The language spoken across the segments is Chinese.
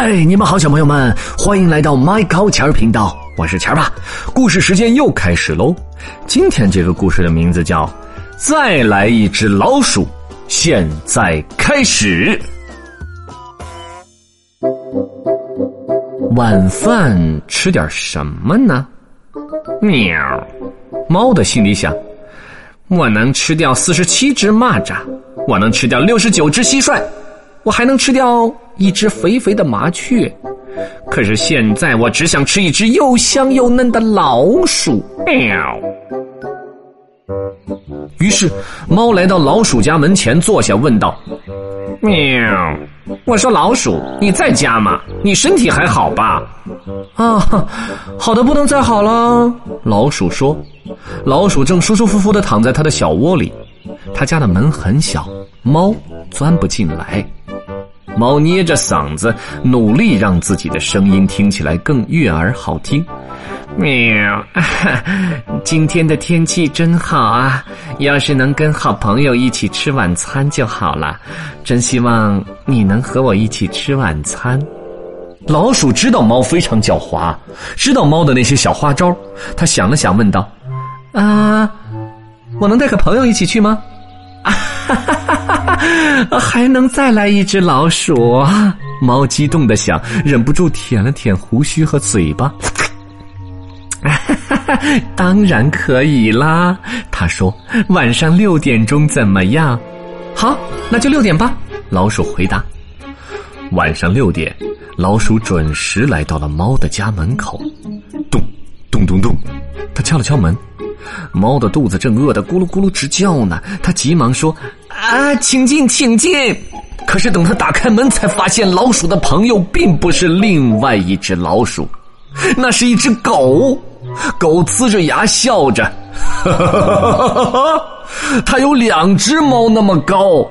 嗨，你们好，小朋友们，欢迎来到麦高钱儿频道，我是钱儿爸。故事时间又开始喽。今天这个故事的名字叫《再来一只老鼠》，现在开始。晚饭吃点什么呢？喵，猫的心里想：我能吃掉四十七只蚂蚱，我能吃掉六十九只蟋蟀，我还能吃掉一只肥肥的麻雀。可是现在我只想吃一只又香又嫩的老鼠。喵。于是，猫来到老鼠家门前坐下，问道：“喵，我说老鼠，你在家吗？你身体还好吧？”啊，好的不能再好了。老鼠说：“老鼠正舒舒服服的躺在它的小窝里，他家的门很小，猫钻不进来。猫捏着嗓子，努力让自己的声音听起来更悦耳好听。”喵，今天的天气真好啊！要是能跟好朋友一起吃晚餐就好了。真希望你能和我一起吃晚餐。老鼠知道猫非常狡猾，知道猫的那些小花招，他想了想，问道：“啊，我能带个朋友一起去吗？”啊哈哈哈哈还能再来一只老鼠？猫激动的想，忍不住舔了舔胡须和嘴巴。当然可以啦，他说：“晚上六点钟怎么样？”好，那就六点吧。老鼠回答。晚上六点，老鼠准时来到了猫的家门口。咚咚咚咚，他敲了敲门。猫的肚子正饿得咕噜咕噜直叫呢，他急忙说：“啊，请进，请进。”可是等他打开门，才发现老鼠的朋友并不是另外一只老鼠，那是一只狗。狗呲着牙笑着，它有两只猫那么高，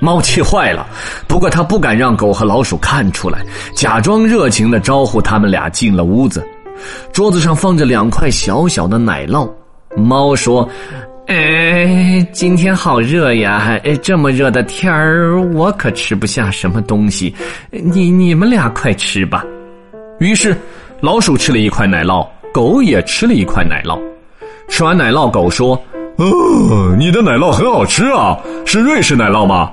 猫气坏了。不过它不敢让狗和老鼠看出来，假装热情的招呼他们俩进了屋子。桌子上放着两块小小的奶酪。猫说：“哎，今天好热呀！哎，这么热的天儿，我可吃不下什么东西。你你们俩快吃吧。”于是，老鼠吃了一块奶酪。狗也吃了一块奶酪，吃完奶酪，狗说：“哦，你的奶酪很好吃啊，是瑞士奶酪吗？”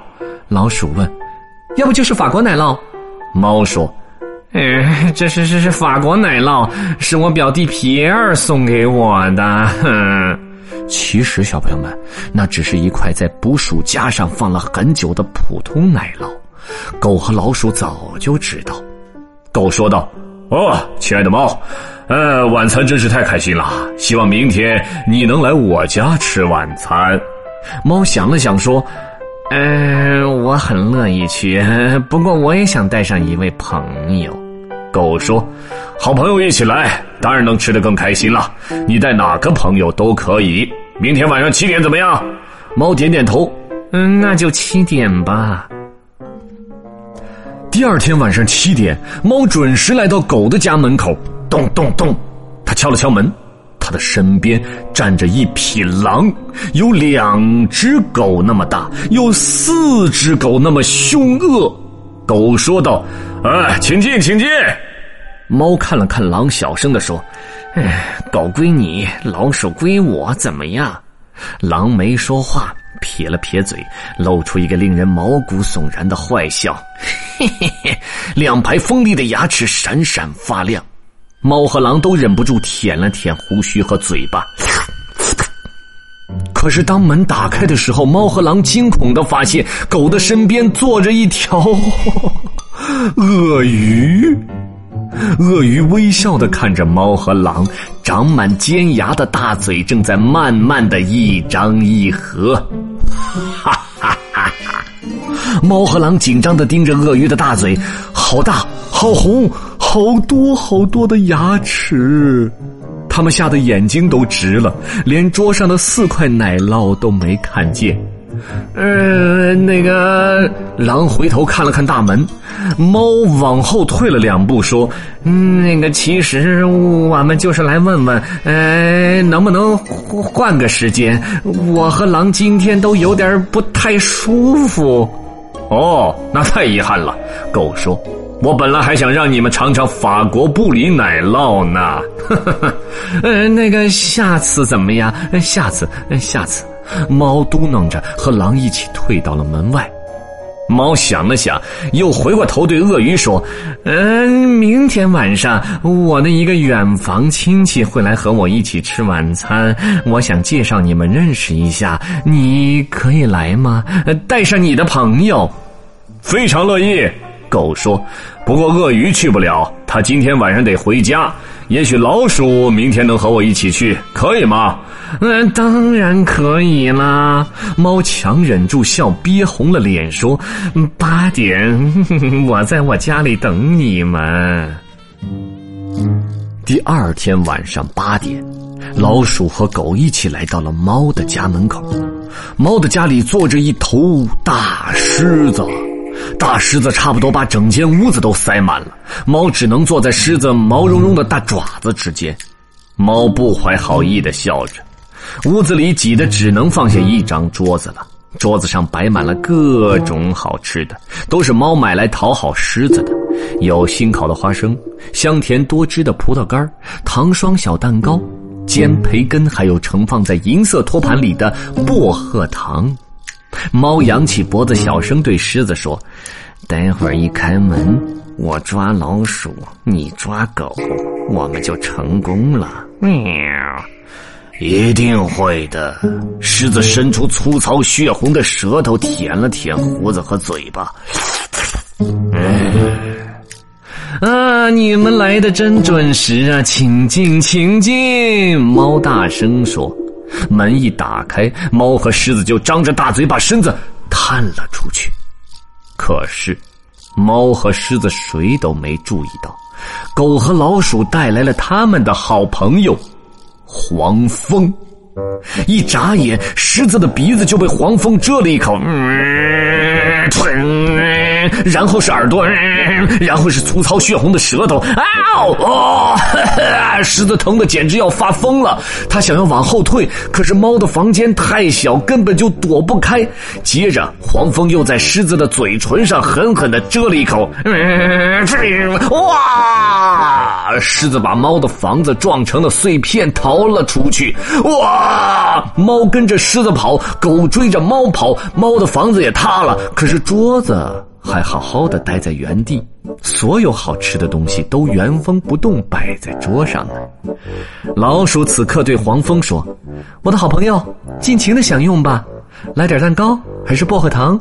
老鼠问：“要不就是法国奶酪？”猫说：“哎，这是这是法国奶酪，是我表弟皮埃尔送给我的。”哼，其实小朋友们，那只是一块在捕鼠夹上放了很久的普通奶酪。狗和老鼠早就知道。狗说道：“哦，亲爱的猫。”呃，晚餐真是太开心了！希望明天你能来我家吃晚餐。猫想了想说：“呃，我很乐意去，不过我也想带上一位朋友。”狗说：“好朋友一起来，当然能吃得更开心了。你带哪个朋友都可以。明天晚上七点怎么样？”猫点点头：“嗯，那就七点吧。”第二天晚上七点，猫准时来到狗的家门口。咚咚咚，它敲了敲门，他的身边站着一匹狼，有两只狗那么大，有四只狗那么凶恶。狗说道：“哎，请进，请进。”猫看了看狼，小声的说：“哎，狗归你，老鼠归我，怎么样？”狼没说话，撇了撇嘴，露出一个令人毛骨悚然的坏笑，嘿嘿嘿，两排锋利的牙齿闪闪发亮。猫和狼都忍不住舔了舔胡须和嘴巴。可是当门打开的时候，猫和狼惊恐的发现，狗的身边坐着一条 鳄鱼。鳄鱼微笑的看着猫和狼，长满尖牙的大嘴正在慢慢的一张一合。哈哈哈哈！猫和狼紧张的盯着鳄鱼的大嘴，好大，好红。好多好多的牙齿，他们吓得眼睛都直了，连桌上的四块奶酪都没看见。呃，那个狼回头看了看大门，猫往后退了两步，说：“嗯，那个其实我们就是来问问，呃，能不能换个时间？我和狼今天都有点不太舒服。”哦，那太遗憾了，狗说。我本来还想让你们尝尝法国布里奶酪呢。呃，那个下次怎么样？下次，下次。猫嘟囔着，和狼一起退到了门外。猫想了想，又回过头对鳄鱼说：“嗯，明天晚上我的一个远房亲戚会来和我一起吃晚餐，我想介绍你们认识一下，你可以来吗？带上你的朋友。”非常乐意，狗说：“不过鳄鱼去不了，他今天晚上得回家。也许老鼠明天能和我一起去，可以吗？”嗯，当然可以啦。猫强忍住笑，憋红了脸说：“八点，我在我家里等你们。”第二天晚上八点，老鼠和狗一起来到了猫的家门口。猫的家里坐着一头大狮子，大狮子差不多把整间屋子都塞满了。猫只能坐在狮子毛茸茸的大爪子之间。猫不怀好意的笑着。屋子里挤得只能放下一张桌子了，桌子上摆满了各种好吃的，都是猫买来讨好狮子的，有新烤的花生，香甜多汁的葡萄干糖霜小蛋糕，煎培根，还有盛放在银色托盘里的薄荷糖。猫扬起脖子，小声对狮子说：“待会儿一开门，我抓老鼠，你抓狗，我们就成功了。”喵。一定会的。狮子伸出粗糙血红的舌头，舔了舔胡子和嘴巴。啊！你们来的真准时啊！请进，请进！猫大声说。门一打开，猫和狮子就张着大嘴，把身子探了出去。可是，猫和狮子谁都没注意到，狗和老鼠带来了他们的好朋友。黄蜂，一眨眼，狮子的鼻子就被黄蜂蛰了一口。嗯然后是耳朵，然后是粗糙血红的舌头。啊哦！狮子疼的简直要发疯了，他想要往后退，可是猫的房间太小，根本就躲不开。接着，黄蜂又在狮子的嘴唇上狠狠的蛰了一口。哇！狮子把猫的房子撞成了碎片，逃了出去。哇！猫跟着狮子跑，狗追着猫跑，猫的房子也塌了。可是桌子。还好好的待在原地，所有好吃的东西都原封不动摆在桌上呢。老鼠此刻对黄蜂说：“我的好朋友，尽情的享用吧，来点蛋糕还是薄荷糖？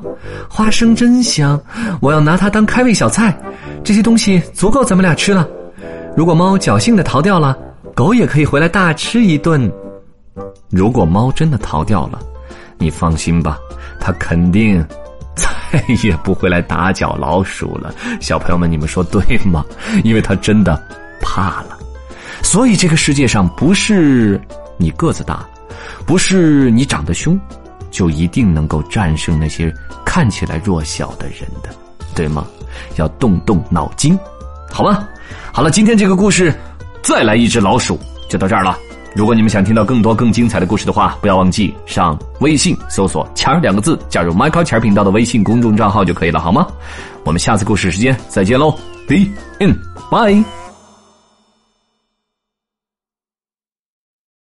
花生真香，我要拿它当开胃小菜。这些东西足够咱们俩吃了。如果猫侥幸的逃掉了，狗也可以回来大吃一顿。如果猫真的逃掉了，你放心吧，它肯定。”再 也不会来打搅老鼠了，小朋友们，你们说对吗？因为他真的怕了。所以这个世界上不是你个子大，不是你长得凶，就一定能够战胜那些看起来弱小的人的，对吗？要动动脑筋，好吗？好了，今天这个故事，再来一只老鼠，就到这儿了。如果你们想听到更多更精彩的故事的话，不要忘记上微信搜索“钱儿”两个字，加入 Michael 钱儿频道的微信公众账号就可以了，好吗？我们下次故事时间再见喽，b in bye。